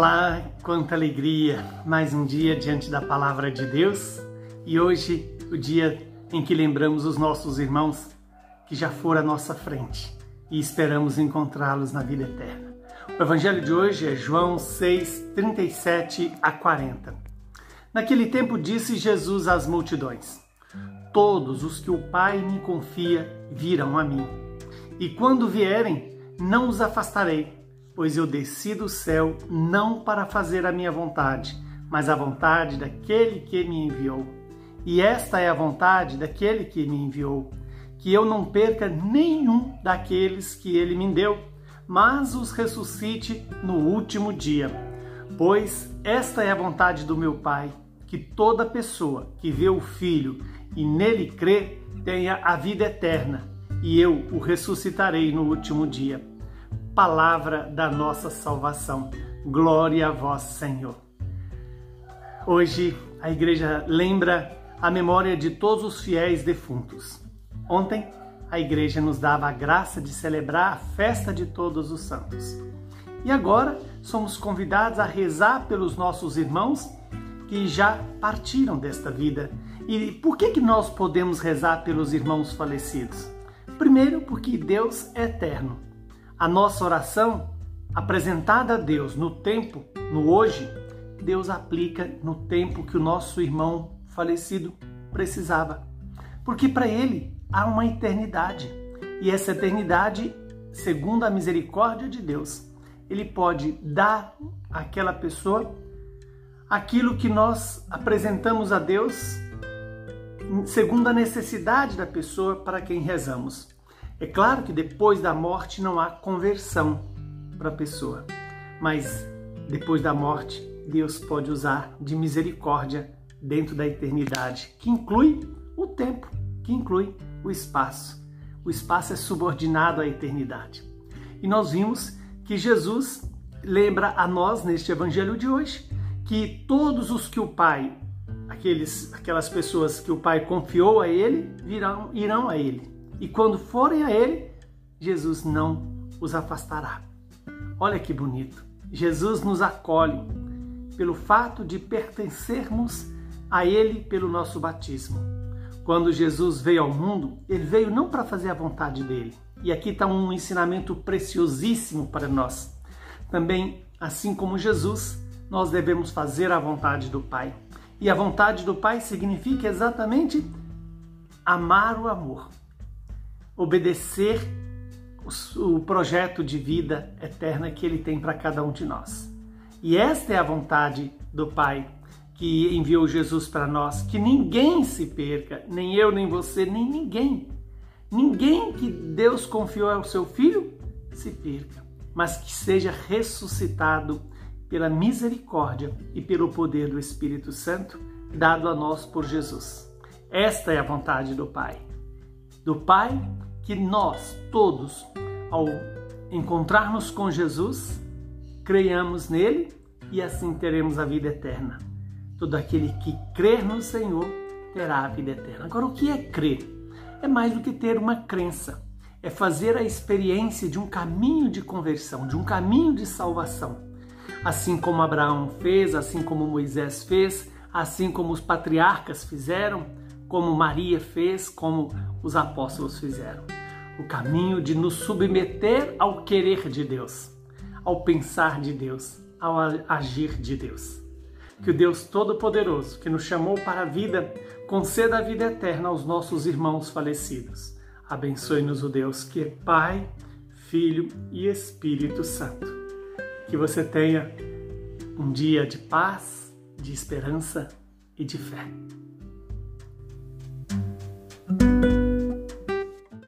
Olá, quanta alegria! Mais um dia diante da palavra de Deus e hoje o dia em que lembramos os nossos irmãos que já foram à nossa frente e esperamos encontrá-los na vida eterna. O evangelho de hoje é João 6, 37 a 40. Naquele tempo disse Jesus às multidões: Todos os que o Pai me confia virão a mim, e quando vierem, não os afastarei pois eu desci do céu não para fazer a minha vontade, mas a vontade daquele que me enviou. E esta é a vontade daquele que me enviou, que eu não perca nenhum daqueles que ele me deu, mas os ressuscite no último dia. Pois esta é a vontade do meu Pai, que toda pessoa que vê o Filho e nele crê tenha a vida eterna, e eu o ressuscitarei no último dia palavra da nossa salvação. Glória a vós, Senhor. Hoje a igreja lembra a memória de todos os fiéis defuntos. Ontem a igreja nos dava a graça de celebrar a festa de todos os santos. E agora somos convidados a rezar pelos nossos irmãos que já partiram desta vida. E por que, que nós podemos rezar pelos irmãos falecidos? Primeiro, porque Deus é eterno a nossa oração apresentada a Deus no tempo, no hoje, Deus aplica no tempo que o nosso irmão falecido precisava. Porque para ele há uma eternidade. E essa eternidade, segundo a misericórdia de Deus, ele pode dar àquela pessoa aquilo que nós apresentamos a Deus segundo a necessidade da pessoa para quem rezamos. É claro que depois da morte não há conversão para a pessoa, mas depois da morte, Deus pode usar de misericórdia dentro da eternidade, que inclui o tempo, que inclui o espaço. O espaço é subordinado à eternidade. E nós vimos que Jesus lembra a nós neste evangelho de hoje que todos os que o Pai, aqueles, aquelas pessoas que o Pai confiou a ele, virão, irão a ele e quando forem a Ele, Jesus não os afastará. Olha que bonito! Jesus nos acolhe pelo fato de pertencermos a Ele pelo nosso batismo. Quando Jesus veio ao mundo, ele veio não para fazer a vontade dele. E aqui está um ensinamento preciosíssimo para nós. Também, assim como Jesus, nós devemos fazer a vontade do Pai. E a vontade do Pai significa exatamente amar o amor obedecer o projeto de vida eterna que Ele tem para cada um de nós. E esta é a vontade do Pai que enviou Jesus para nós, que ninguém se perca, nem eu, nem você, nem ninguém. Ninguém que Deus confiou ao seu Filho se perca, mas que seja ressuscitado pela misericórdia e pelo poder do Espírito Santo dado a nós por Jesus. Esta é a vontade do Pai. Do Pai que nós todos, ao encontrarmos com Jesus, creiamos nele e assim teremos a vida eterna. Todo aquele que crer no Senhor terá a vida eterna. Agora, o que é crer? É mais do que ter uma crença, é fazer a experiência de um caminho de conversão, de um caminho de salvação. Assim como Abraão fez, assim como Moisés fez, assim como os patriarcas fizeram, como Maria fez, como os apóstolos fizeram. O caminho de nos submeter ao querer de Deus, ao pensar de Deus, ao agir de Deus. Que o Deus Todo-Poderoso, que nos chamou para a vida, conceda a vida eterna aos nossos irmãos falecidos. Abençoe-nos o Deus que é Pai, Filho e Espírito Santo. Que você tenha um dia de paz, de esperança e de fé.